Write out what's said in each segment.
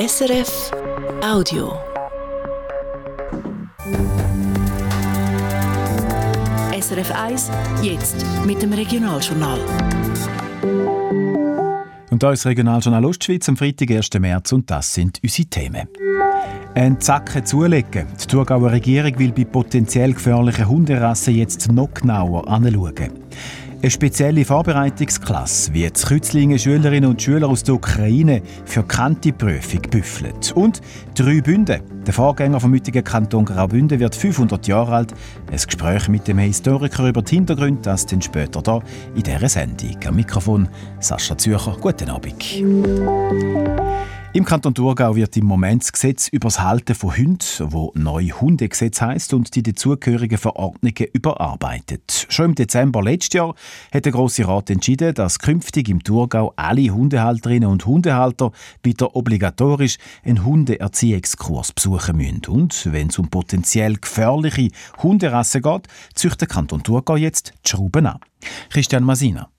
SRF Audio. SRF 1, jetzt mit dem Regionaljournal. Und da ist Regionaljournal Ostschweiz am Freitag, 1. März und das sind unsere Themen. Ein Zacken zulegen. Die Thurgauer Regierung will bei potenziell gefährlichen Hunderassen jetzt noch genauer anschauen. Eine spezielle Vorbereitungsklasse wie jetzt Kützlinge Schülerinnen und Schüler aus der Ukraine für Kanti-Prüfung büffelt. Und drei Bünde. Der Vorgänger vom heutigen Kanton Graubünden wird 500 Jahre alt. Ein Gespräch mit dem Historiker über die Hintergründe, das dann später hier in dieser Sendung. Am Mikrofon Sascha Zürcher. Guten Abend. Im Kanton Thurgau wird im Moment das Gesetz über das Halten von Hunden, wo neu Hundegesetz heißt und die dazugehörigen Verordnungen überarbeitet. Schon im Dezember letztes Jahr hat der Grosse Rat entschieden, dass künftig im Thurgau alle Hundehalterinnen und Hundehalter wieder obligatorisch einen Hundeerziehungskurs besuchen müssen. Und wenn es um potenziell gefährliche Hunderassen geht, züchtet der Kanton Thurgau jetzt die Schrauben an. Christian Masina.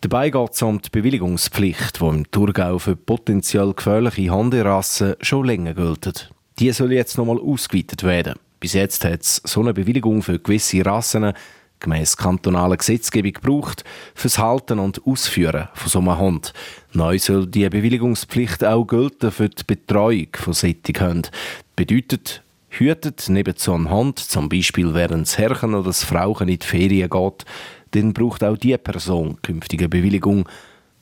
Dabei geht es um die Bewilligungspflicht, die im Thurgau für potenziell gefährliche Hunderassen schon länger gilt. Die soll jetzt nochmal ausgeweitet werden. Bis jetzt hat es so eine Bewilligung für gewisse Rassen gemäß kantonaler Gesetzgebung gebraucht fürs Halten und Ausführen von so einem Hund. Neu soll die Bewilligungspflicht auch gelten für die Betreuung von solchen Hunden. Bedeutet, hütet neben so einem Hund, zum Beispiel während das Herrchen oder das Frauchen in die Ferien geht, dann braucht auch diese Person künftige Bewilligung.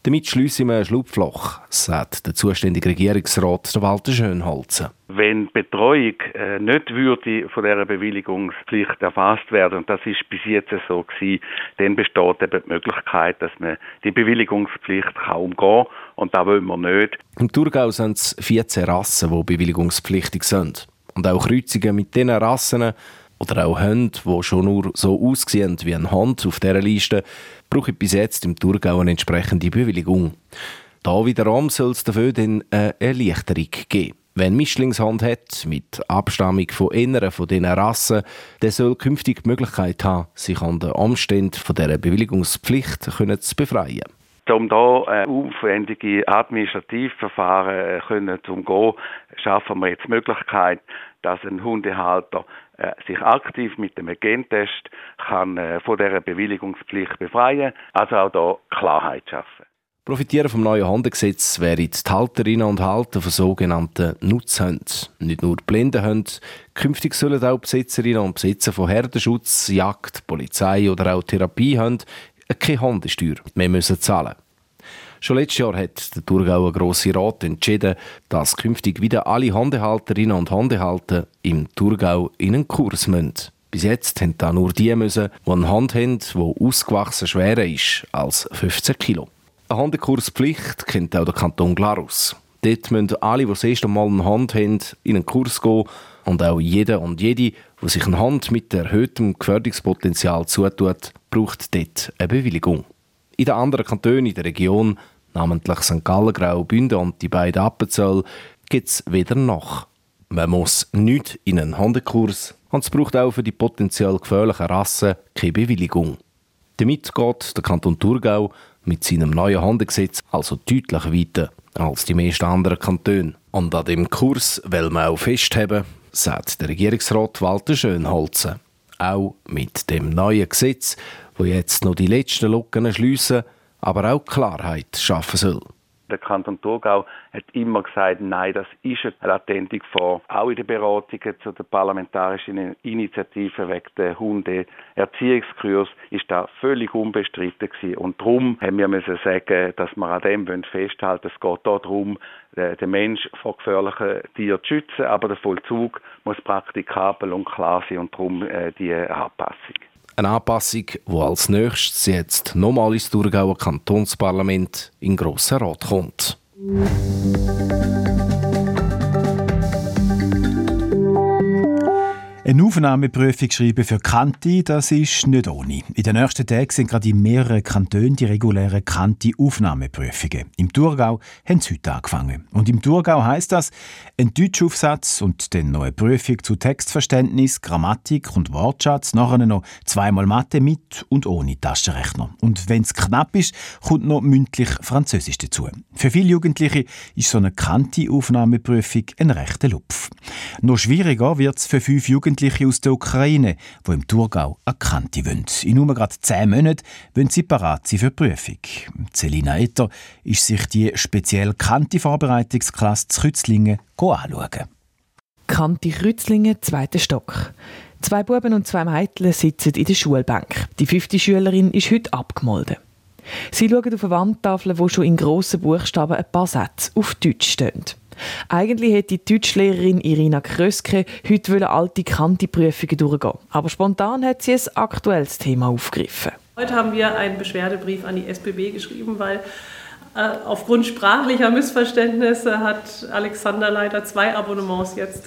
Damit schliessen wir ein Schlupfloch, sagt der zuständige Regierungsrat Walter Schönholzen. Wenn Betreuung äh, nicht würde von dieser Bewilligungspflicht erfasst werden, und das ist bis jetzt so gewesen, dann besteht eben die Möglichkeit, dass man die Bewilligungspflicht kann umgehen kann. Und das wollen wir nicht. Im Thurgau sind es 14 Rassen, die bewilligungspflichtig sind. Und auch Kreuzungen mit diesen Rassen oder auch Hunde, die schon nur so aussehen wie ein Hund auf dieser Liste, brauchen bis jetzt im Thurgau eine entsprechende Bewilligung. Da wiederum soll es dafür dann eine Erleichterung geben. Eine Mischlingshand hat, mit Abstammung von inneren von diesen Rassen, der soll künftig die Möglichkeit haben, sich an den Umständen von dieser Bewilligungspflicht zu befreien. Um hier äh, aufwendige Administrativverfahren äh, zu umgehen, schaffen wir jetzt die Möglichkeit, dass ein Hundehalter äh, sich aktiv mit dem Gentest kann äh, von dieser Bewilligungspflicht befreien, also auch hier Klarheit schaffen. Profitieren vom neuen Hundegesetz wären die Halterinnen und Halter von sogenannten Nutzhunden. Nicht nur Blindenhunde, künftig sollen auch Besitzerinnen und Besitzer von Herdenschutz, Jagd, Polizei oder auch Therapiehunden keine Hundesteuer mehr müssen zahlen Schon letztes Jahr hat der Thurgauer Grosse Rat entschieden, dass künftig wieder alle Hundehalterinnen und Hundehalter im Thurgau in einen Kurs müssen. Bis jetzt haben da nur die müssen, die eine Hand haben, die ausgewachsen schwerer ist als 15 Kilo. Eine Hundekurspflicht kennt auch der Kanton Glarus. Dort müssen alle, die das erste Mal eine Hand haben, in einen Kurs gehen und auch jeder und jede, die sich eine Hand mit erhöhtem Gefährdungspotenzial zutut, braucht dort eine Bewilligung. In den anderen Kantonen in der Region, namentlich St. Gallen, Graubünden und die beiden Appenzell, gibt es weder noch. Man muss nicht in einen Hundekurs und es braucht auch für die potenziell gefährlichen Rassen keine Bewilligung. Damit geht der Kanton Thurgau mit seinem neuen Hundegesetz also deutlich weiter als die meisten anderen Kantone. Und an dem Kurs will man auch festhalten, sagt der Regierungsrat Walter Schönholzen. Auch mit dem neuen Gesetz wo jetzt noch die letzten Lücken schliessen, aber auch Klarheit schaffen soll. Der Kanton Thurgau hat immer gesagt, nein, das ist eine latente Gefahr. Auch in den Beratungen zu der parlamentarischen Initiative wegen der Hundeerziehungskurs ist das völlig unbestritten gewesen. Und darum haben wir müssen sagen, dass wir an dem festhalten Es geht hier darum, den Mensch vor gefährlichen Tieren zu schützen, aber der Vollzug muss praktikabel und klar sein und darum äh, die Anpassung. Eine Anpassung, die als nächstes jetzt nochmal ins Thurgauer Kantonsparlament in Grossen Rat kommt. Eine Aufnahmeprüfung schreiben für Kanti, das ist nicht ohne. In den nächsten Tagen sind gerade in mehreren Kantonen die regulären Kanti-Aufnahmeprüfungen. Im Thurgau haben sie heute angefangen. Und im Thurgau heisst das, ein Deutschaufsatz und dann noch eine Prüfung zu Textverständnis, Grammatik und Wortschatz, nachher noch zweimal Mathe mit und ohne Taschenrechner. Und wenn es knapp ist, kommt noch mündlich Französisch dazu. Für viele Jugendliche ist so eine Kanti-Aufnahmeprüfung ein rechter Lupf. Noch schwieriger wird es für fünf Jugendliche aus der Ukraine, die im Thurgau an Kante wollen. In nur gerade zehn Monaten wollen sie parat sein für die Prüfung. Celina Etter ist sich die spezielle Kante-Vorbereitungsklasse zu Kützlingen anschauen. Kante Kützlingen, zweiter Stock. Zwei Buben und zwei Mädchen sitzen in der Schulbank. Die fünfte Schülerin ist heute abgemolden. Sie schauen auf eine Wandtafel, wo schon in grossen Buchstaben ein paar Sätze auf Deutsch stehen. Eigentlich hätte die Deutschlehrerin Irina Kröske heute alte Kanti-Prüfungen durchgehen Aber spontan hat sie ein aktuelles Thema aufgegriffen. Heute haben wir einen Beschwerdebrief an die SBB geschrieben, weil äh, aufgrund sprachlicher Missverständnisse hat Alexander leider zwei Abonnements jetzt.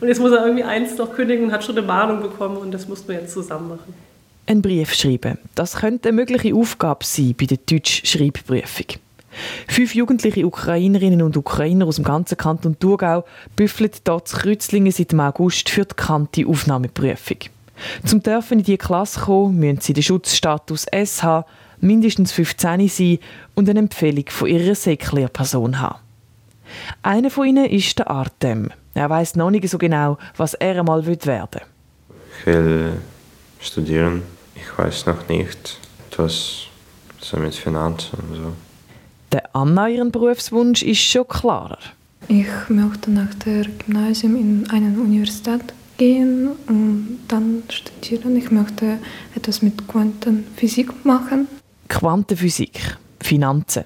Und jetzt muss er irgendwie eins noch kündigen und hat schon eine Mahnung bekommen und das mussten wir jetzt zusammen machen. Ein Brief schreiben. Das könnte eine mögliche Aufgabe sein bei der Deutsch-Schreibprüfung. Fünf jugendliche Ukrainerinnen und Ukrainer aus dem ganzen Kanton Thurgau büffeln dort zu Kreuzlingen seit dem August für die kante Aufnahmeprüfung. Zum dürfen in diese Klasse kommen, müssen sie den Schutzstatus S haben, mindestens 15 sein und eine Empfehlung von ihrer Seklehrperson haben. Einer von ihnen ist der Artem. Er weiß noch nicht so genau, was er einmal werden will. Ich will studieren. Ich weiß noch nicht, etwas so mit Finanzen und so. Der Anna, ihren Berufswunsch ist schon klarer. Ich möchte nach dem Gymnasium in eine Universität gehen und dann studieren. Ich möchte etwas mit Quantenphysik machen. Quantenphysik, Finanzen.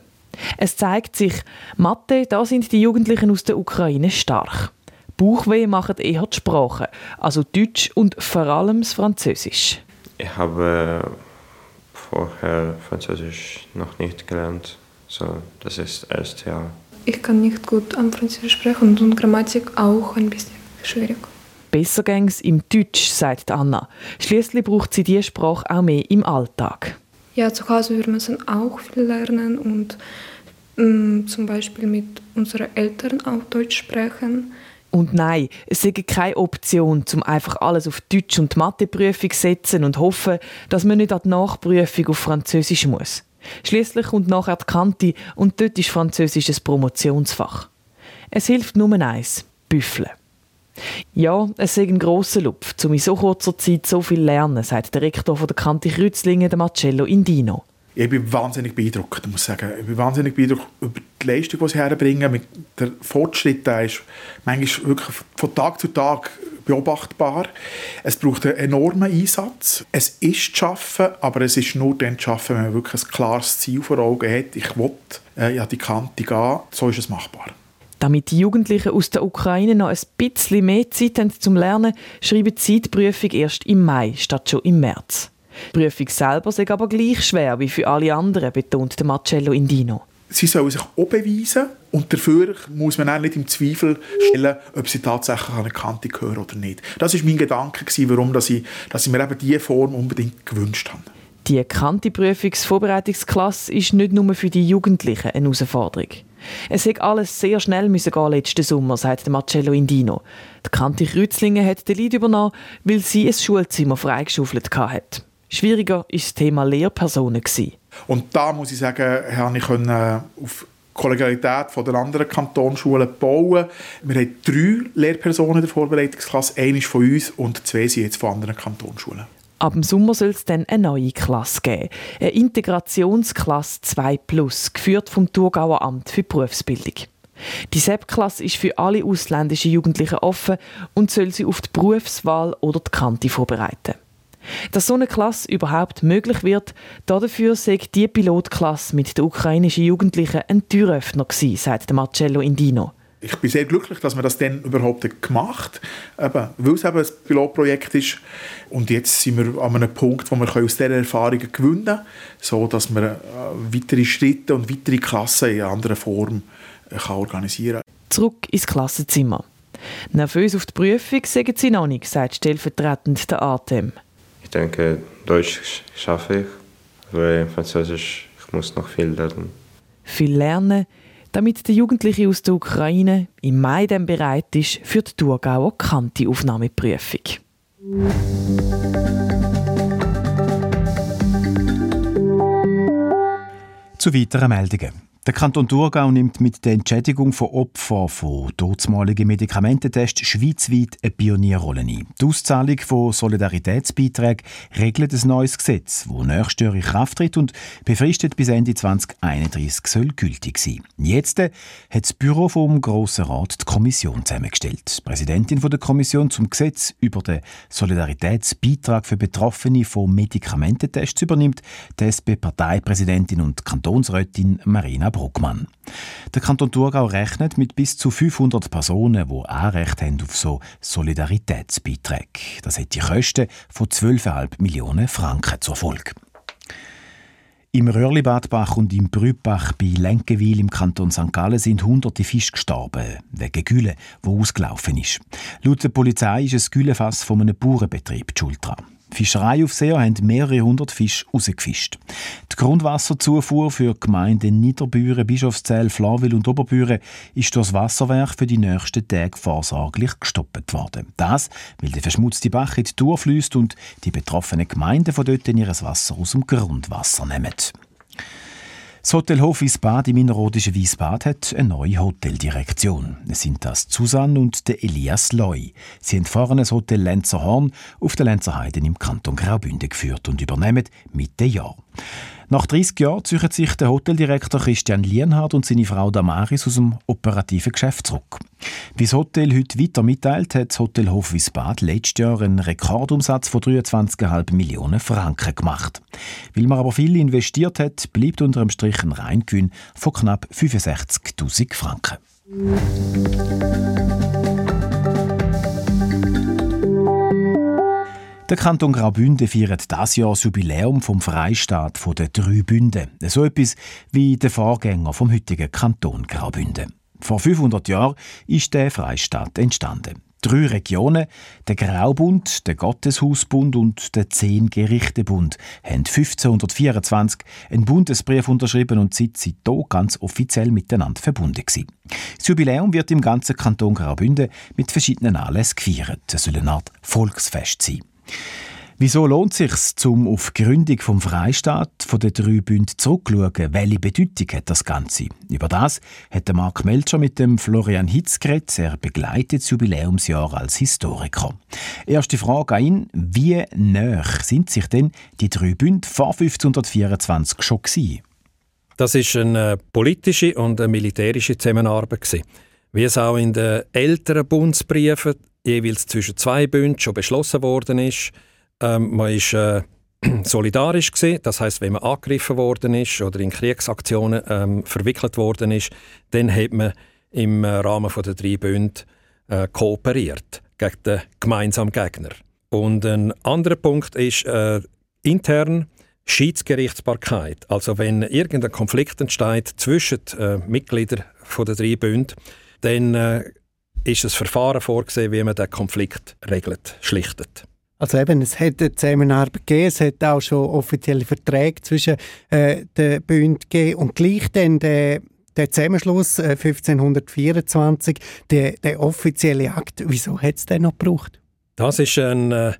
Es zeigt sich, Mathe, da sind die Jugendlichen aus der Ukraine stark. Bauchweh machen eher die Sprachen, also Deutsch und vor allem das Französisch. Ich habe vorher Französisch noch nicht gelernt. So, das ist das erste Jahr. Ich kann nicht gut am Französisch sprechen und Grammatik auch ein bisschen schwierig. Besser gäng's im Deutsch, sagt Anna. Schließlich braucht sie diese Sprache auch mehr im Alltag. Ja, zu Hause wir müssen auch viel lernen und ähm, zum Beispiel mit unseren Eltern auch Deutsch sprechen. Und nein, es ist keine Option, um einfach alles auf Deutsch und Matheprüfung zu setzen und hoffen, dass man nicht an die Nachprüfung auf Französisch muss. Schließlich kommt nachher die Kante und dort ist Französisch ein Promotionsfach. Es hilft nur eins, büffeln. Ja, es ist ein grosser Lupf, um in so kurzer Zeit so viel lernen, sagt der Rektor von der Kante Kreuzlingen, Marcello Indino. Ich bin wahnsinnig beeindruckt, muss sagen. Ich bin wahnsinnig beeindruckt über die Leistung, die sie herbringen. Mit der Fortschritt der ist manchmal wirklich von Tag zu Tag beobachtbar. Es braucht einen enormen Einsatz. Es ist zu schaffen, aber es ist nur dann zu schaffen, wenn man wirklich ein klares Ziel vor Augen hat. Ich will äh, ja, die Kante gehen. So ist es machbar. Damit die Jugendlichen aus der Ukraine noch ein bisschen mehr Zeit haben zum Lernen, schreiben sie die Prüfung erst im Mai statt schon im März. Die Prüfung selber ist aber gleich schwer wie für alle anderen, betont Marcello Indino sie sollen sich auch beweisen und dafür muss man auch nicht im Zweifel stellen, ob sie tatsächlich an eine Kante gehören oder nicht. Das war mein Gedanke, warum dass ich, dass ich mir eben diese Form unbedingt gewünscht habe. Die Kante-Prüfungsvorbereitungsklasse ist nicht nur für die Jugendlichen eine Herausforderung. Es hätte alles sehr schnell müssen gehen letzten Sommer, sagt Marcello Indino. Die Kante Kreuzlingen hat den Lied übernommen, weil sie ein Schulzimmer freigeschaufelt hatte. Schwieriger war das Thema Lehrpersonen. Und da muss ich sagen, habe ich auf Kollegialität von den anderen Kantonsschulen bauen. Wir haben drei Lehrpersonen in der Vorbereitungsklasse. Eine ist von uns und zwei sind jetzt von anderen Kantonsschulen. Ab dem Sommer soll es dann eine neue Klasse geben. Eine Integrationsklasse 2 Plus, geführt vom Thurgauer Amt für Berufsbildung. Die SEP-Klasse ist für alle ausländischen Jugendlichen offen und soll sie auf die Berufswahl oder die Kante vorbereiten. Dass so eine Klasse überhaupt möglich wird, dafür sei die Pilotklasse mit den ukrainischen Jugendlichen ein Türöffner gewesen, sagt Marcello Indino. Ich bin sehr glücklich, dass wir das dann überhaupt gemacht haben, weil es eben ein Pilotprojekt ist. Und jetzt sind wir an einem Punkt, wo wir aus dieser Erfahrungen gewinnen können, sodass wir äh, weitere Schritte und weitere Klassen in einer anderen Form äh, organisieren kann. Zurück ins Klassenzimmer. Nervös auf die Prüfung sagen sie noch nicht, sagt stellvertretend der Atem. Ich denke, Deutsch schaffe ich, aber Französisch, ich muss noch viel lernen. Viel lernen, damit der Jugendliche aus der Ukraine im Mai dann bereit ist für die Thurgauer Kante-Aufnahmeprüfung. Zu weiteren Meldungen. Der Kanton Thurgau nimmt mit der Entschädigung von Opfern von todesmaligen Medikamententests schweizweit eine Pionierrolle ein. Die Auszahlung von Solidaritätsbeiträgen regelt ein neues Gesetz, das nächstes Jahr in Kraft tritt und befristet bis Ende 2031 soll gültig sein. Jetzt hat das Büro vom Grossen Rat die Kommission zusammengestellt. Die Präsidentin der Kommission zum Gesetz über den Solidaritätsbeitrag für Betroffene von Medikamententests übernimmt die SP-Parteipräsidentin und Kantonsrätin Marina Bruckmann. Der Kanton Thurgau rechnet mit bis zu 500 Personen, die Anrecht haben auf so Solidaritätsbeiträge. Das hat die Kosten von 12,5 Millionen Franken zur Folge. Im Röhrlibadbach und im Brübach bei Lenkenwil im Kanton St. Gallen sind hunderte Fische gestorben, wegen Gülle, wo ausgelaufen ist. Laut der Polizei ist ein Güllefass von einem Bauernbetrieb die Schuld dran. Fischereiaufseher haben mehrere hundert Fische rausgefischt. Die Grundwasserzufuhr für die Gemeinden Niederbüren, Bischofszell, Flawil und Oberbüren ist durch das Wasserwerk für die nächsten Tage vorsorglich gestoppt worden. Das, weil der verschmutzte Bach in die Tour fließt und die betroffenen Gemeinden von dort ihr Wasser aus dem Grundwasser nehmen. Das Hotel Hof Wiesbad im innerrhodischen Wiesbad hat eine neue Hoteldirektion. Es sind das Susanne und der Elias Loy. Sie haben vorhin das Hotel Lenzerhorn auf der Lenzerheide im Kanton Graubünden geführt und übernehmen Mitte Jahr. Nach 30 Jahren ziehen sich der Hoteldirektor Christian Lienhardt und seine Frau Damaris aus dem operativen Geschäft zurück. Wie das Hotel heute weiter mitteilt, hat das Hotel Hof Wiesbad letztes Jahr einen Rekordumsatz von 23,5 Millionen Franken gemacht. Weil man aber viel investiert hat, bleibt unter dem Strich ein Reingewinn von knapp 65.000 Franken. Der Kanton Graubünden feiert das Jahr das Jubiläum vom Freistaat der drei Bünden. So etwas wie der Vorgänger vom heutigen Kanton Graubünden. Vor 500 Jahren ist der Freistaat entstanden. Drei Regionen, der Graubund, der Gotteshausbund und der Zehn-Gerichte-Bund, haben 1524 einen Bundesbrief unterschrieben und sind seitdem ganz offiziell miteinander verbunden gewesen. Das Jubiläum wird im ganzen Kanton Graubünden mit verschiedenen Anlässen gefeiert. Es soll eine Art Volksfest sein. Wieso lohnt es sich, zum auf die Gründung vom Freistaat von den drei Bünden zurückzuschauen? Welche Bedeutung hat das Ganze? Über das hat Mark Melcher mit dem Florian Hitz geredet. Er begleitet das Jubiläumsjahr als Historiker. Erste Frage an ihn. Wie näher sind sich denn die drei Bünde vor 1524 schon gewesen? Das ist eine politische und eine militärische Zusammenarbeit. Wie es auch in den älteren Bundesbriefen jeweils zwischen zwei Bünden schon beschlossen worden ist. Ähm, man ist äh, solidarisch gewesen. Das heißt, wenn man angegriffen worden ist oder in Kriegsaktionen ähm, verwickelt worden ist, dann hat man im äh, Rahmen der drei Bünde äh, kooperiert gegen den gemeinsamen Gegner. Und ein anderer Punkt ist äh, intern Schiedsgerichtsbarkeit. Also wenn irgendein Konflikt entsteht zwischen äh, Mitgliedern der drei Bünde, dann äh, ist ein Verfahren vorgesehen, wie man den Konflikt regelt, schlichtet. Also eben, es hat eine Zusammenarbeit gegeben, es hat auch schon offizielle Verträge zwischen äh, den Bünden gegeben und gleich dann der, der Zusammenschluss äh, 1524, der, der offizielle Akt, wieso hat es den noch gebraucht? Das ist eine,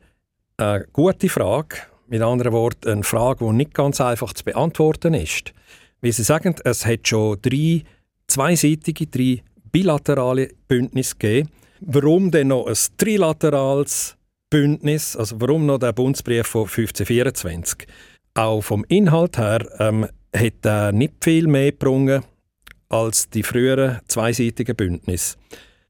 äh, eine gute Frage. Mit anderen Worten, eine Frage, die nicht ganz einfach zu beantworten ist. Wie Sie sagen, es hat schon drei zweiseitige, drei bilaterale Bündnisse gegeben. Warum denn noch ein trilaterales Bündnis? Also warum noch der Bundesbrief von 1524? Auch vom Inhalt her ähm, hat er nicht viel mehr gebrungen als die früheren zweiseitigen Bündnisse.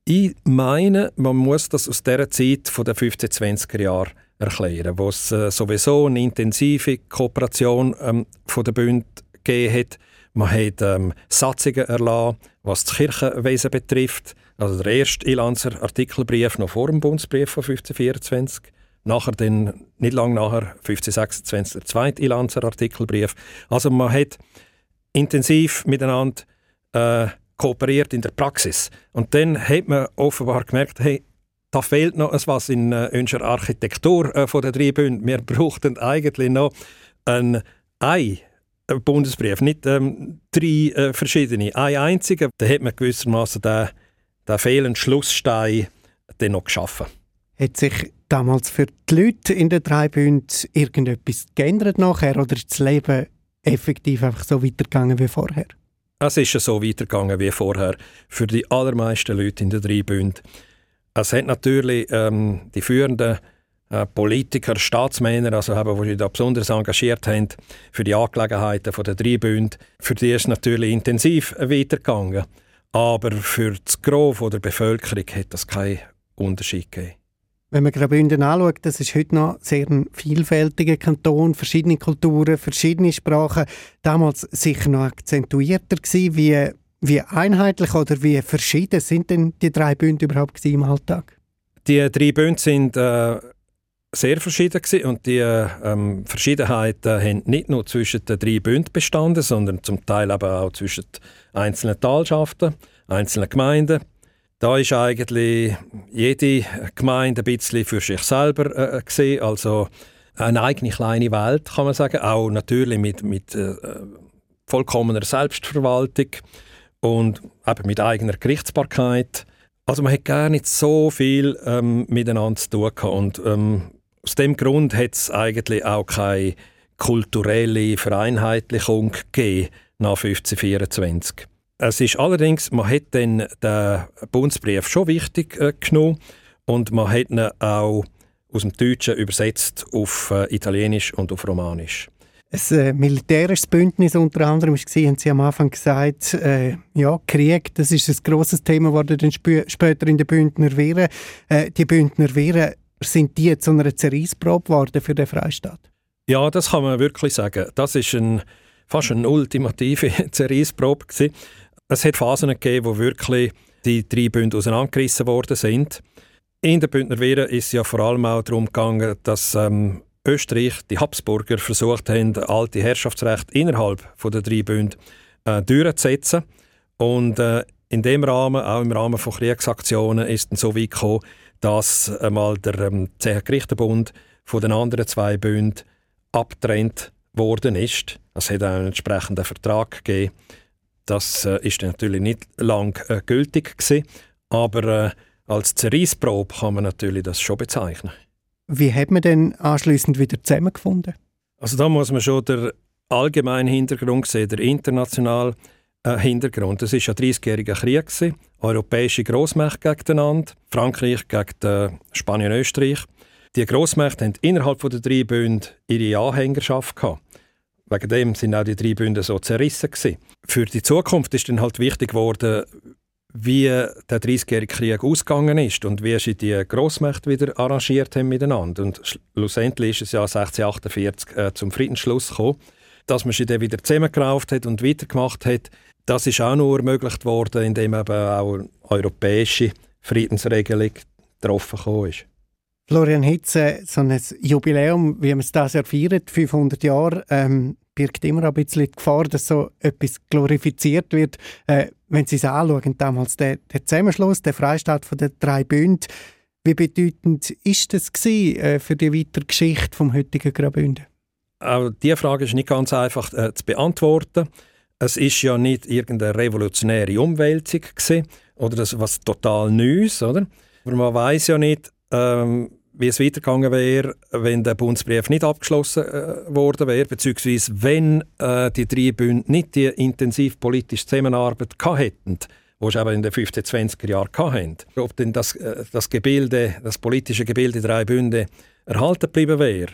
Ich meine, man muss das aus der Zeit den 1520er Jahren erklären, wo es äh, sowieso eine intensive Kooperation ähm, von der Bünden gegeben hat. Man hat ähm, Satzungen erlassen, was das Kirchenwesen betrifft. Also der erste Ilanzer Artikelbrief noch vor dem Bundesbrief von 1524. Nachher dann, nicht lange nachher, 1526, der zweite Ilanzer Artikelbrief. Also man hat intensiv miteinander äh, kooperiert in der Praxis. Und dann hat man offenbar gemerkt, hey, da fehlt noch etwas in äh, unserer Architektur äh, von der drei Bünden. Wir brauchten eigentlich noch ein Ei. Bundesbrief, nicht ähm, drei äh, verschiedene. Ein einziger, da hat man gewissermaßen den, den fehlenden Schlussstein dann noch geschaffen. Hat sich damals für die Leute in den drei Bünden irgendetwas geändert nachher oder ist das Leben effektiv einfach so weitergegangen wie vorher? Es ist so weitergegangen wie vorher für die allermeisten Leute in den drei Bünden. Es hat natürlich ähm, die führenden äh, Politiker, Staatsmänner, also haben, die sich da besonders engagiert haben für die Angelegenheiten der drei Bünde, für die ist es natürlich intensiv weitergegangen. Aber für das Gros der Bevölkerung hat das keinen Unterschied gegeben. Wenn man Graubünden anschaut, das ist heute noch sehr ein vielfältiger Kanton, verschiedene Kulturen, verschiedene Sprachen. Damals sicher noch akzentuierter gewesen. Wie wie einheitlich oder wie verschieden sind denn die drei Bünde überhaupt im Alltag? Die drei Bünde sind äh, sehr verschieden gewesen und die ähm, Verschiedenheiten haben nicht nur zwischen den drei Bünden bestanden, sondern zum Teil eben auch zwischen einzelnen Talschaften, einzelnen Gemeinden. Da ist eigentlich jede Gemeinde ein bisschen für sich selber äh, gesehen, also eine eigene kleine Welt, kann man sagen, auch natürlich mit, mit äh, vollkommener Selbstverwaltung und eben mit eigener Gerichtsbarkeit. Also man hat gar nicht so viel ähm, miteinander zu tun gehabt. und ähm, aus dem Grund hat es eigentlich auch keine kulturelle Vereinheitlichung gegeben nach 1524. Es ist allerdings, man hat dann den Bundesbrief schon wichtig äh, genommen und man hat ihn auch aus dem Deutschen übersetzt auf äh, Italienisch und auf Romanisch ein äh, militärisches Bündnis unter anderem war, haben Sie am Anfang gesagt, äh, ja, Krieg, das ist ein grosses Thema dann später in den Bündner Wehren. Äh, die Bündner Wehren, sind die zu einer Zerreissprobe geworden für den Freistaat? Ja, das kann man wirklich sagen. Das ist ein, fast eine ultimative Zerreissprobe gewesen. Es hat Phasen gegeben, wo wirklich die drei Bünde auseinandergerissen worden sind. In den Bündner Wehren ist es ja vor allem auch darum gegangen, dass ähm, Österreich, die Habsburger, versucht haben, alte Herrschaftsrecht innerhalb der drei Bünde äh, durchzusetzen. Und äh, in dem Rahmen, auch im Rahmen von Kriegsaktionen, ist es so weit gekommen, dass einmal der ähm, Zehengerichtenbund von den anderen zwei Bünden abtrennt worden ist. Es hat auch einen entsprechenden Vertrag gegeben. Das äh, ist natürlich nicht lang äh, gültig gewesen, aber äh, als Zerreissprobe kann man natürlich das schon bezeichnen. Wie hat man denn anschließend wieder zusammengefunden? Also da muss man schon den allgemeinen Hintergrund sehen, der internationale äh, Hintergrund. Das war ein 30-jähriger Krieg. Europäische Grossmächte gegeneinander, Frankreich gegen äh, Spanien und Österreich. Die Grossmächte haben innerhalb der drei Bünde ihre Anhängerschaft gehabt. Wegen dem sind auch die drei Bünde so zerrissen. Gewesen. Für die Zukunft ist dann halt wichtig geworden, wie der 30-jährige Krieg ausgegangen ist und wie sie die Grossmächte wieder arrangiert haben miteinander. Und schlussendlich ist es ja 1648 äh, zum Friedensschluss gekommen. Dass man sie dann wieder zusammengerauft hat und weitergemacht hat, das ist auch nur ermöglicht worden, indem eben auch eine europäische Friedensregelung getroffen ist. Florian Hitze, so ein Jubiläum, wie man es das Jahr feiert, 500 Jahre, ähm, birgt immer ein bisschen die Gefahr, dass so etwas glorifiziert wird. Äh, wenn Sie es anschauen, damals der, der Zusammenschluss, der Freistaat von den drei Bünden, wie bedeutend ist das gewesen, äh, für die weitere Geschichte vom heutigen Graubünden? Auch diese Frage ist nicht ganz einfach äh, zu beantworten. Es ist ja nicht irgendeine revolutionäre Umwälzung gewesen, oder das was total Neues, oder? Aber man weiß ja nicht, ähm, wie es weitergegangen wäre, wenn der Bundesbrief nicht abgeschlossen äh, worden wäre, beziehungsweise wenn äh, die drei Bünde nicht die intensiv politische Zusammenarbeit hätten, die sie eben in den 15, 20er Jahren hatten. Ob denn das, äh, das Gebilde, das politische Gebilde drei Bünde erhalten geblieben wäre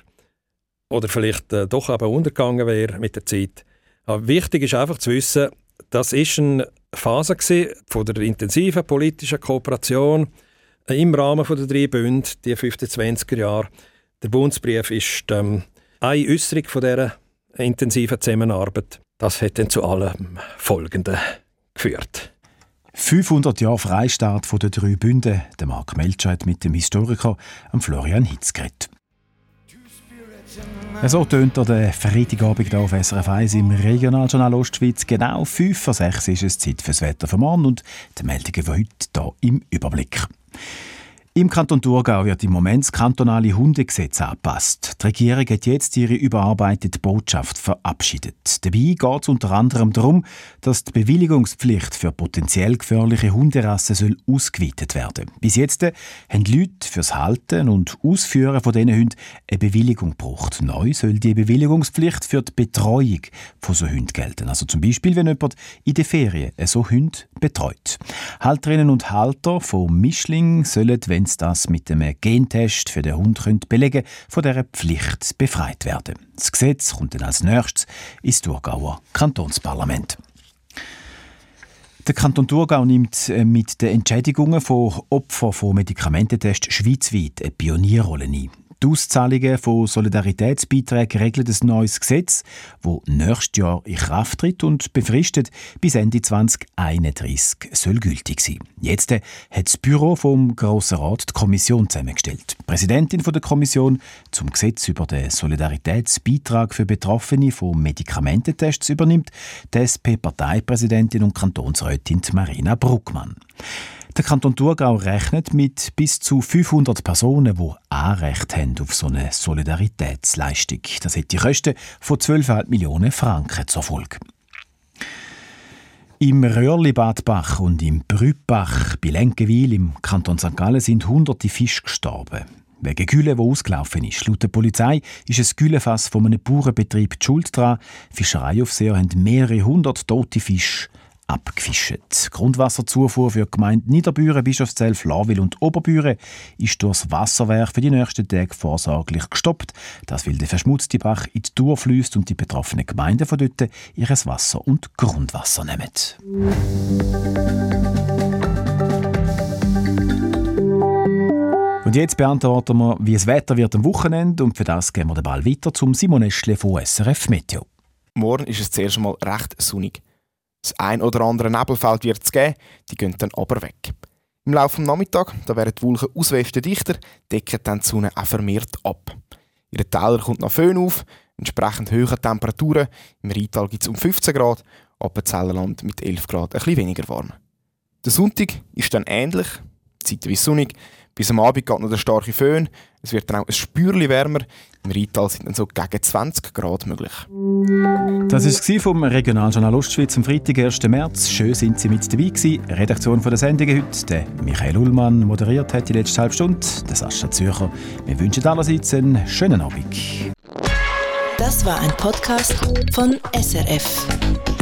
oder vielleicht äh, doch eben untergegangen wäre mit der Zeit. Aber wichtig ist einfach zu wissen, das ist eine Phase von der intensiven politischen Kooperation im Rahmen der drei Bünde, die 25er Jahre, der Bundesbrief ist ähm, eine Äußerung von dieser intensiven Zusammenarbeit. Das hat dann zu allem Folgenden geführt. 500 Jahre Freistaat von den drei Bünden, der Mark Melchert mit dem Historiker Florian Hitzgret. So tönt der Freitagabend hier auf SRF 1 im Regionaljournal Ostschweiz. Genau 5 vor 6 ist es Zeit fürs Wetter für morgen und die Meldungen von heute hier im Überblick. Im Kanton Thurgau wird im Moment das kantonale Hundegesetz angepasst. Die Regierung hat jetzt ihre überarbeitete Botschaft verabschiedet. Dabei geht es unter anderem darum, dass die Bewilligungspflicht für potenziell gefährliche Hunderassen soll ausgeweitet werden. Bis jetzt haben Leute fürs Halten und Ausführen von diesen Hunden eine Bewilligung gebraucht. Neu soll die Bewilligungspflicht für die Betreuung von so Hunden gelten. Also zum Beispiel, wenn jemand in den Ferien so Hunde betreut. Halterinnen und Halter von Mischling sollen, wenn sie das mit einem Gentest für den Hund können belegen von dieser Pflicht befreit werden. Das Gesetz kommt dann als nächstes ins Thurgauer Kantonsparlament. Der Kanton Thurgau nimmt äh, mit den Entschädigungen von Opfern von Medikamententests schweizweit eine Pionierrolle ein. Die Auszahlungen von Solidaritätsbeiträgen regeln ein neues Gesetz, das nächstes Jahr in Kraft tritt und befristet bis Ende 2031 soll gültig sein. Jetzt hat das Büro vom Grossen Rat die Kommission zusammengestellt. Die Präsidentin der Kommission zum Gesetz über den Solidaritätsbeitrag für Betroffene von Medikamententests übernimmt die SP-Parteipräsidentin und Kantonsrätin Marina Bruckmann. Der Kanton Thurgau rechnet mit bis zu 500 Personen, die Anrecht haben auf so eine Solidaritätsleistung. Das hat die Kosten von 12,5 Millionen Franken zur Folge. Im Röhrli-Badbach und im Brübbach bei Lenkenwil im Kanton St. Gallen sind hunderte Fische gestorben. Wegen Gülle, wo ausgelaufen ist. Laut der Polizei ist ein Güllefass von einem Bauernbetrieb die Schuld dran. Fischereiaufseher haben mehrere hundert tote Fische abgefischt. Grundwasserzufuhr für die Gemeinden Niederbüren, Bischofszell, Flawil und Oberbüren ist durch das Wasserwerk für die nächsten Tage vorsorglich gestoppt. Das weil der verschmutzte Bach in die Tour fließt und die betroffenen Gemeinden von dort ihres Wasser und Grundwasser nehmen. Und jetzt beantworten wir, wie das Wetter wird am Wochenende und für das gehen wir den Ball weiter zum Simon Eschle von SRF Meteo. Morgen ist es zuerst einmal recht sonnig. Das ein oder andere Nebelfeld wird es geben, die gehen dann aber weg. Im Laufe des Nachmittags da werden die Wolken auswesten dichter, decken dann die Sonne auch vermehrt ab. In den Tälern kommt noch Föhn auf, entsprechend hohe Temperaturen. Im Rheintal gibt es um 15 Grad, Appenzellerland mit 11 Grad ein bisschen weniger warm. Der Sonntag ist dann ähnlich, zeitweise sonnig, bis am Abend geht noch der starke Föhn. Es wird dann auch ein Spürchen wärmer. Im Rheintal sind dann so gegen 20 Grad möglich. Das war vom Regionaljournal Ostschweiz am Freitag, 1. März. Schön sind Sie mit dabei gewesen. Redaktion von der Sendung heute, der Michael Ullmann, moderiert hat die letzte halbe Stunde, der Sascha Zürcher. Wir wünschen allerseits einen schönen Abend. Das war ein Podcast von SRF.